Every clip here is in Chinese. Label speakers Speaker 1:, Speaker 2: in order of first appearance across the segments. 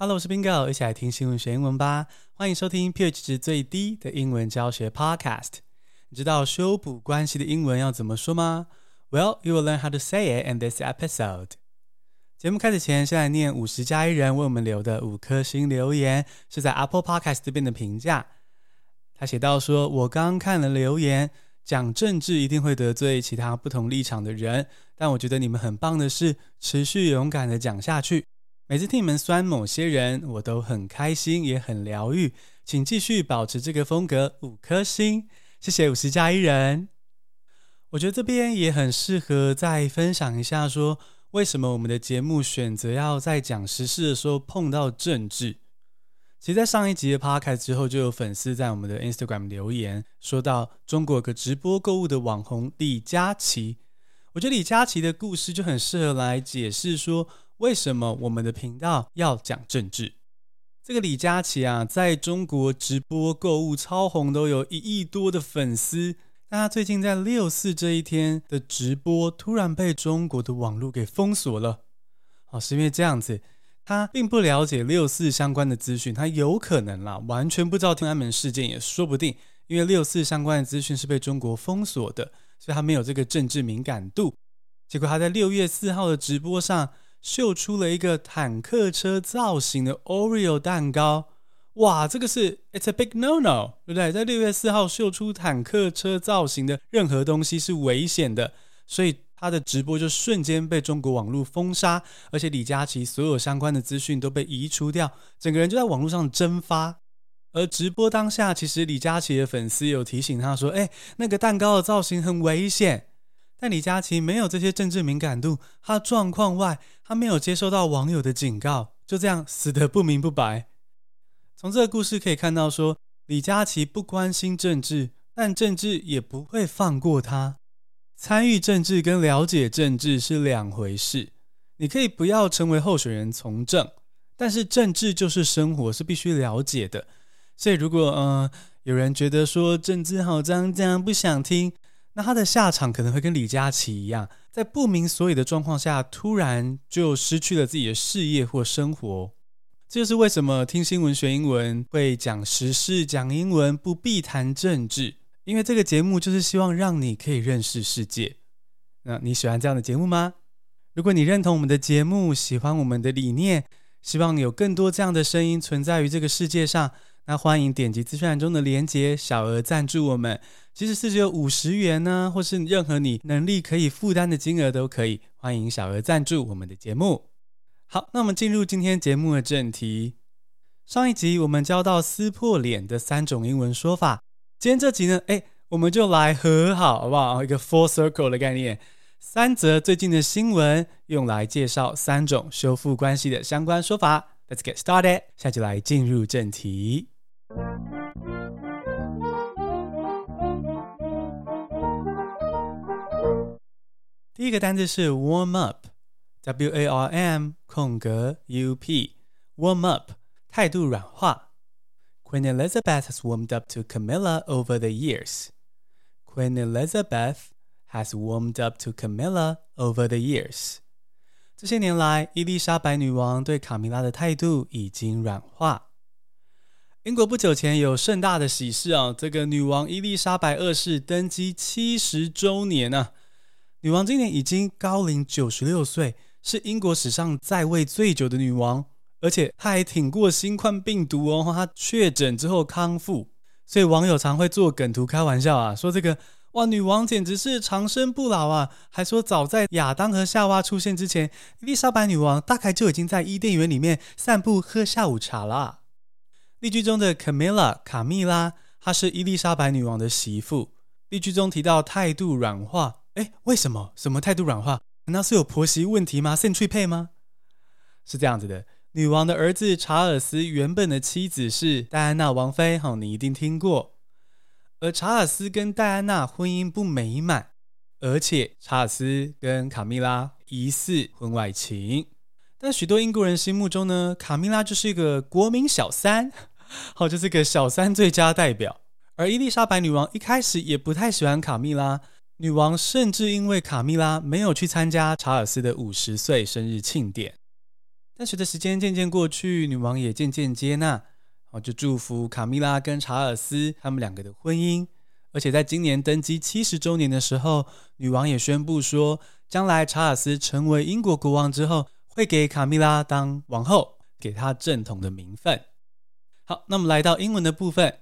Speaker 1: Hello，我是 Bingo，一起来听新闻学英文吧。欢迎收听 pH 值最低的英文教学 Podcast。你知道修补关系的英文要怎么说吗？Well, you will learn how to say it in this episode. 节目开始前，先来念五十加一人为我们留的五颗星留言，是在 Apple Podcast 这边的评价。他写到说：“我刚看了留言，讲政治一定会得罪其他不同立场的人，但我觉得你们很棒的是，持续勇敢的讲下去。”每次听你们酸某些人，我都很开心，也很疗愈。请继续保持这个风格，五颗星，谢谢五十加一人。我觉得这边也很适合再分享一下，说为什么我们的节目选择要在讲时事的时候碰到政治。其实，在上一集的 podcast 之后，就有粉丝在我们的 Instagram 留言，说到中国有个直播购物的网红李佳琦。我觉得李佳琦的故事就很适合来解释说。为什么我们的频道要讲政治？这个李佳琦啊，在中国直播购物超红，都有一亿多的粉丝。但他最近在六四这一天的直播，突然被中国的网络给封锁了。哦，是因为这样子，他并不了解六四相关的资讯，他有可能啦，完全不知道天安门事件也说不定。因为六四相关的资讯是被中国封锁的，所以他没有这个政治敏感度。结果他在六月四号的直播上。秀出了一个坦克车造型的 Oreo 蛋糕，哇，这个是 It's a big no no，对不对？在六月四号秀出坦克车造型的任何东西是危险的，所以他的直播就瞬间被中国网络封杀，而且李佳琦所有相关的资讯都被移除掉，整个人就在网络上蒸发。而直播当下，其实李佳琦的粉丝有提醒他说：“哎，那个蛋糕的造型很危险。”但李佳琦没有这些政治敏感度，他状况外，他没有接收到网友的警告，就这样死得不明不白。从这个故事可以看到说，李佳琦不关心政治，但政治也不会放过他。参与政治跟了解政治是两回事。你可以不要成为候选人从政，但是政治就是生活，是必须了解的。所以如果嗯、有人觉得说政治好脏脏，不想听。那他的下场可能会跟李佳琦一样，在不明所以的状况下，突然就失去了自己的事业或生活。这就是为什么听新闻学英文会讲时事、讲英文不必谈政治，因为这个节目就是希望让你可以认识世界。那你喜欢这样的节目吗？如果你认同我们的节目，喜欢我们的理念，希望有更多这样的声音存在于这个世界上。那欢迎点击资讯栏中的连结，小额赞助我们，即使是只有五十元呢，或是任何你能力可以负担的金额都可以。欢迎小额赞助我们的节目。好，那我们进入今天节目的正题。上一集我们教到撕破脸的三种英文说法，今天这集呢，哎，我们就来和好，好不好？一个 full circle 的概念，三则最近的新闻，用来介绍三种修复关系的相关说法。Let's get started，下集来进入正题。第一个单字是 warm up，W A R M 空格 U P，warm up 态度软化。Queen Elizabeth has warmed up to Camilla over the years. Queen Elizabeth has warmed up to Camilla over the years. 这些年来，伊丽莎白女王对卡米拉的态度已经软化。英国不久前有盛大的喜事啊，这个女王伊丽莎白二世登基七十周年啊。女王今年已经高龄九十六岁，是英国史上在位最久的女王，而且她还挺过新冠病毒哦。她确诊之后康复，所以网友常会做梗图开玩笑啊，说这个哇，女王简直是长生不老啊！还说早在亚当和夏娃出现之前，伊丽莎白女王大概就已经在伊甸园里面散步喝下午茶了。例句中的 Camilla 卡蜜拉，她是伊丽莎白女王的媳妇。例句中提到态度软化。哎，为什么？什么态度软化？难道是有婆媳问题吗？性趣配吗？是这样子的，女王的儿子查尔斯原本的妻子是戴安娜王妃，好，你一定听过。而查尔斯跟戴安娜婚姻不美满，而且查尔斯跟卡蜜拉疑似婚外情。但许多英国人心目中呢，卡蜜拉就是一个国民小三，好，就是个小三最佳代表。而伊丽莎白女王一开始也不太喜欢卡蜜拉。女王甚至因为卡米拉没有去参加查尔斯的五十岁生日庆典。但随着时间渐渐过去，女王也渐渐接纳，然后，就祝福卡米拉跟查尔斯他们两个的婚姻。而且在今年登基七十周年的时候，女王也宣布说，将来查尔斯成为英国国王之后，会给卡米拉当王后，给她正统的名分。好，那么来到英文的部分，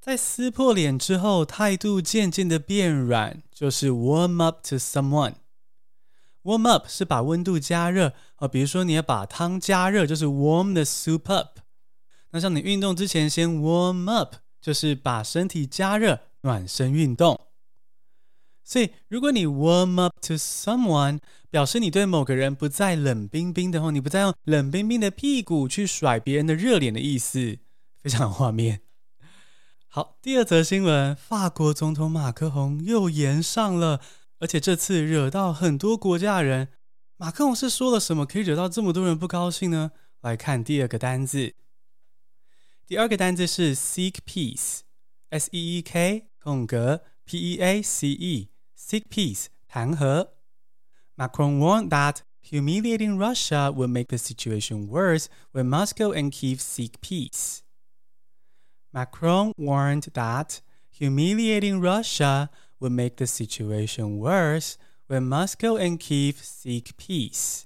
Speaker 1: 在撕破脸之后，态度渐渐的变软，就是 warm up to someone。warm up 是把温度加热啊，比如说你要把汤加热，就是 warm the soup up。那像你运动之前先 warm up，就是把身体加热。暖身运动，所以如果你 warm up to someone，表示你对某个人不再冷冰冰的话，你不再用冷冰冰的屁股去甩别人的热脸的意思，非常有画面。好，第二则新闻，法国总统马克宏又炎上了，而且这次惹到很多国家人。马克宏是说了什么，可以惹到这么多人不高兴呢？来看第二个单字，第二个单字是 seek peace，S E E K。空格 P E A C E seek peace 谈和。Macron warned that humiliating Russia would make the situation worse when Moscow and Kiev seek peace. Macron warned that humiliating Russia would make the situation worse when Moscow and Kiev seek peace.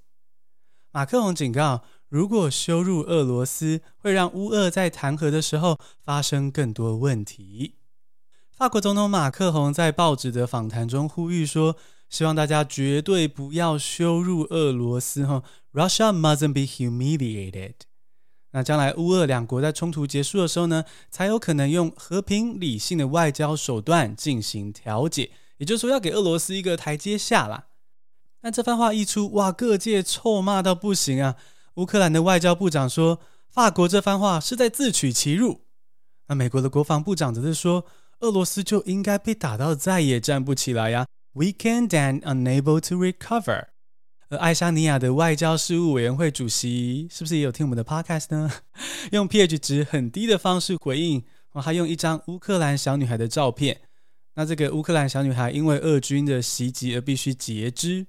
Speaker 1: 马克龙警告，如果羞辱俄罗斯，会让乌俄在谈和的时候发生更多问题。法国总统马克龙在报纸的访谈中呼吁说：“希望大家绝对不要羞辱俄罗斯，哈，Russia mustn't be humiliated。那将来乌俄两国在冲突结束的时候呢，才有可能用和平理性的外交手段进行调解，也就是说要给俄罗斯一个台阶下啦。那这番话一出，哇，各界臭骂到不行啊！乌克兰的外交部长说，法国这番话是在自取其辱。那美国的国防部长则是说。俄罗斯就应该被打到再也站不起来呀，weakened and unable to recover。而爱沙尼亚的外交事务委员会主席是不是也有听我们的 podcast 呢？用 pH 值很低的方式回应，还用一张乌克兰小女孩的照片。那这个乌克兰小女孩因为俄军的袭击而必须截肢，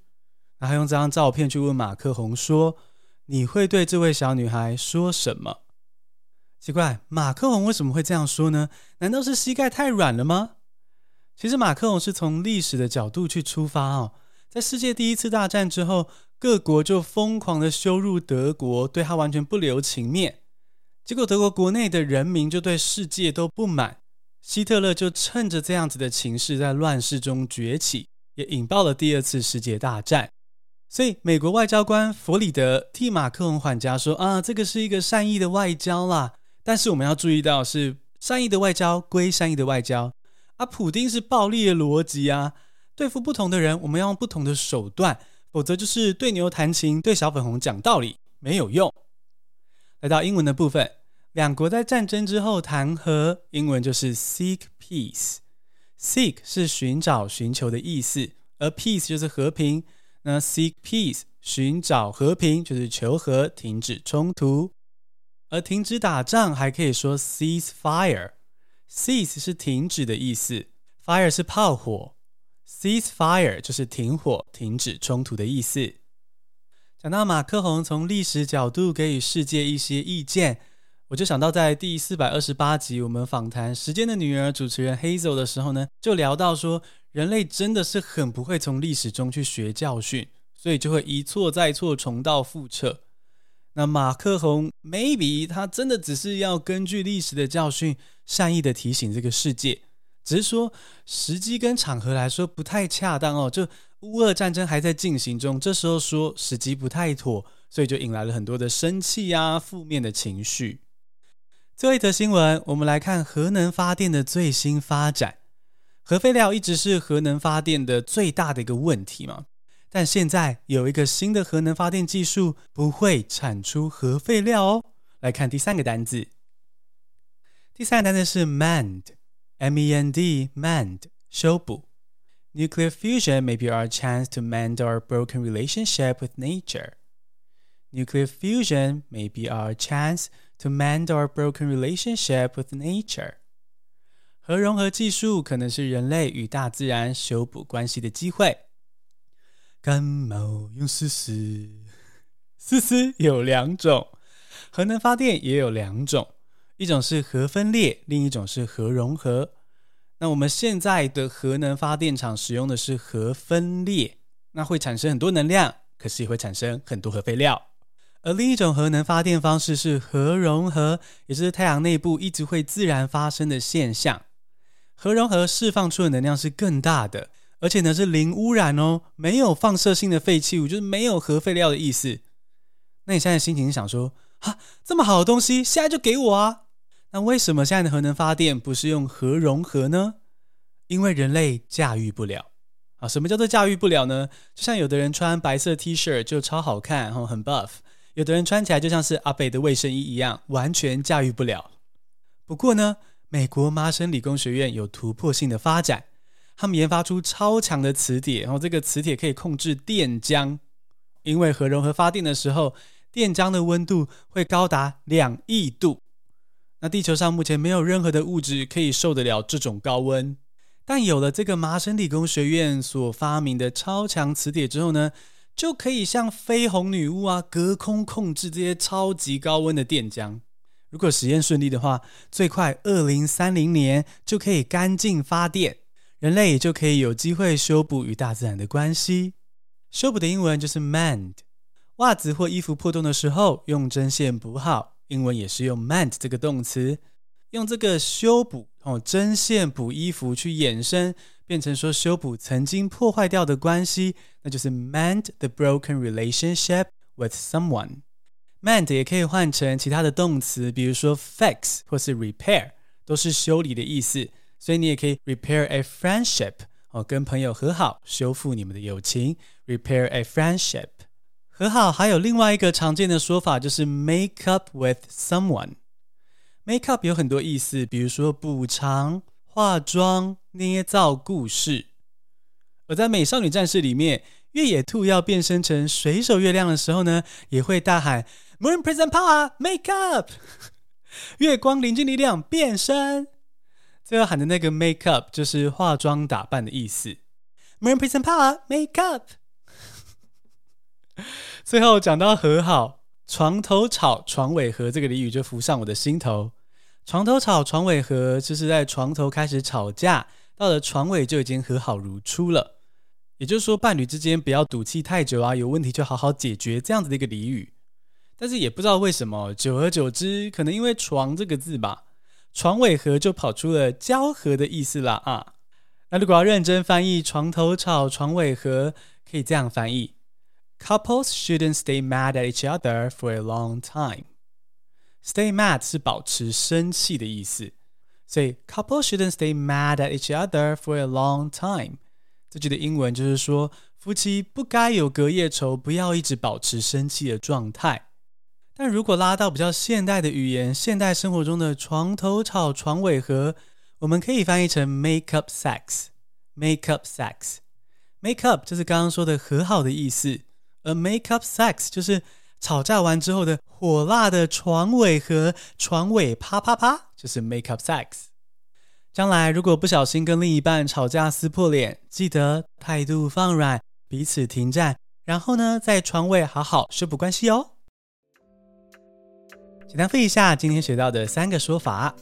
Speaker 1: 那他用这张照片去问马克宏说：“你会对这位小女孩说什么？”奇怪，马克宏为什么会这样说呢？难道是膝盖太软了吗？其实马克宏是从历史的角度去出发哦。在世界第一次大战之后，各国就疯狂的羞辱德国，对他完全不留情面。结果德国国内的人民就对世界都不满，希特勒就趁着这样子的情势，在乱世中崛起，也引爆了第二次世界大战。所以美国外交官弗里德替马克龙缓颊说：“啊，这个是一个善意的外交啦。”但是我们要注意到，是善意的外交归善意的外交，而、啊、普丁是暴力的逻辑啊！对付不同的人，我们要用不同的手段，否则就是对牛弹琴，对小粉红讲道理没有用。来到英文的部分，两国在战争之后谈和，英文就是 seek peace。seek 是寻找、寻求的意思，而 peace 就是和平。那 seek peace 寻找和平就是求和，停止冲突。而停止打仗还可以说 cease fire，cease 是停止的意思，fire 是炮火，cease fire 就是停火、停止冲突的意思。讲到马克宏从历史角度给予世界一些意见，我就想到在第四百二十八集我们访谈《时间的女儿》主持人 Hazel 的时候呢，就聊到说，人类真的是很不会从历史中去学教训，所以就会一错再错，重蹈覆辙。那马克宏 maybe 他真的只是要根据历史的教训，善意的提醒这个世界，只是说时机跟场合来说不太恰当哦。就乌俄战争还在进行中，这时候说时机不太妥，所以就引来了很多的生气啊，负面的情绪。最后一则新闻，我们来看核能发电的最新发展。核废料一直是核能发电的最大的一个问题嘛。但现在有一个新的核能发电技术，不会产出核废料哦。来看第三个单字，第三个单字是 mand mend，M-E-N-D，mend，修补。Nuclear fusion may be our chance to mend our broken relationship with nature. Nuclear fusion may be our chance to mend our broken relationship with nature. 核融合技术可能是人类与大自然修补关系的机会。感冒用试试， 思思有两种，核能发电也有两种， 一种是核分裂，另一种是核融合。那我们现在的核能发电厂使用的是核分裂，那会产生很多能量，可是也会产生很多核废料。而另一种核能发电方式是核融合，也就是太阳内部一直会自然发生的现象。核融合释放出的能量是更大的，而且呢是零污染哦，没有放射性的废弃物，就是没有核废料的意思。那你现在心情想说啊，这么好的东西，现在就给我啊？那为什么现在的核能发电不是用核融合呢？因为人类驾驭不了。啊，什么叫做驾驭不了呢？就像有的人穿白色 T 恤就超好看，然后很 buff。有的人穿起来就像是阿北的卫生衣一样，完全驾驭不了。不过呢，美国麻省理工学院有突破性的发展，他们研发出超强的磁铁，然后这个磁铁可以控制电浆。因为核融合发电的时候，电浆的温度会高达两亿度。那地球上目前没有任何的物质可以受得了这种高温，但有了这个麻省理工学院所发明的超强磁铁之后呢，就可以像绯红女巫啊，隔空控制这些超级高温的电浆。如果实验顺利的话，最快二零三零年就可以干净发电，人类也就可以有机会修补与大自然的关系。修补的英文就是 mend。袜子或衣服破洞的时候，用针线补好，英文也是用 mend 这个动词。用这个修补哦，针线补衣服去衍生。变成说修补曾经破坏掉的关系，那就是 mend the broken relationship with someone。mend 也可以换成其他的动词，比如说 fix 或是 repair，都是修理的意思。所以你也可以 repair a friendship，哦，跟朋友和好，修复你们的友情。repair a friendship。和好还有另外一个常见的说法，就是 make up with someone。make up 有很多意思，比如说补偿。化妆、捏造故事，而在《美少女战士》里面，月野兔要变身成水手月亮的时候呢，也会大喊 “Moon Prism Power Make Up”，月光临近力量变身。最后喊的那个 “Make Up” 就是化妆打扮的意思。Moon Prism Power Make Up。最后讲到和好，床头吵，床尾和这个俚语就浮上我的心头。床头吵，床尾和，就是在床头开始吵架，到了床尾就已经和好如初了。也就是说，伴侣之间不要赌气太久啊，有问题就好好解决，这样子的一个俚语。但是也不知道为什么，久而久之，可能因为“床”这个字吧，床尾和就跑出了交合的意思啦啊。那如果要认真翻译“床头吵，床尾和”，可以这样翻译 ：Couples shouldn't stay mad at each other for a long time。Stay mad 是保持生气的意思，所以 couple shouldn't stay mad at each other for a long time。这句的英文就是说，夫妻不该有隔夜仇，不要一直保持生气的状态。但如果拉到比较现代的语言，现代生活中的床头吵，床尾和，我们可以翻译成 make up sex。make up sex，make up 就是刚刚说的和好的意思， 而 make up sex 就是。吵架完之后的火辣的床尾和，床尾啪啪啪，就是 make up sex。将来如果不小心跟另一半吵架撕破脸，记得态度放软，彼此停战，然后呢，在床尾好好修补关系哦。简单复一下今天学到的三个说法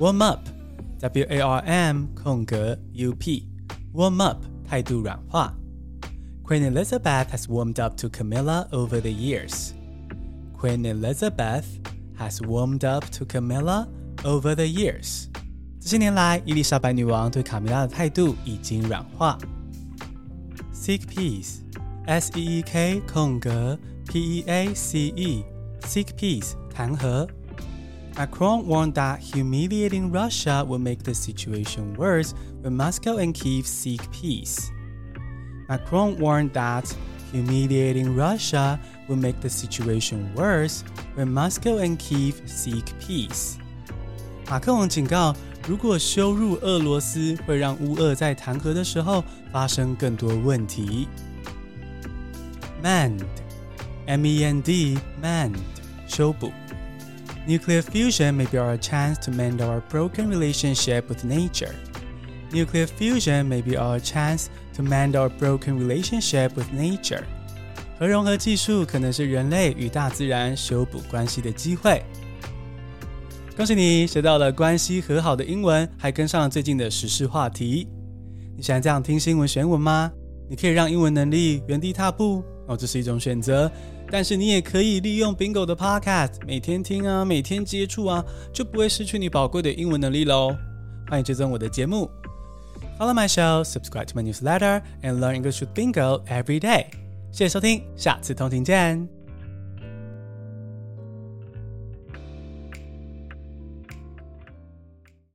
Speaker 1: ：warm up，w a r m 空格 u p，warm up 态度软化。Queen Elizabeth has warmed up to Camilla over the years. Queen Elizabeth has warmed up to Camilla over the years. 这些年来，伊丽莎白女王对卡米拉的态度已经软化。Seek peace, S-E-E-K 空格 P-E-A-C-E, seek peace 谈和。 Macron warned that humiliating Russia would make the situation worse when Moscow and Kiev seek peace. Macron warned that humiliating Russia would make the situation worse when Moscow and Kiev seek peace. 马克龙警告，如果羞辱俄罗斯，会让乌俄在谈和的时候发生更多问题。Mend, M-E-N-D, mend, 修补。 Nuclear fusion may be our chance to mend our broken relationship with nature. Nuclear fusion may be our chance to mend our broken relationship with nature。核融合技术可能是人类与大自然修补关系的机会。恭喜你学到了关系和好的英文，还跟上了最近的时事话题。你喜欢这样听新闻学英文吗？你可以让英文能力原地踏步哦，这是一种选择。但是你也可以利用 Bingo 的 Podcast，每天听啊，每天接触啊，就不会失去你宝贵的英文能力喽。欢迎追踪我的节目，Follow my show, subscribe to my newsletter, and learn English with Bingo every day。谢谢收听，下次通勤见。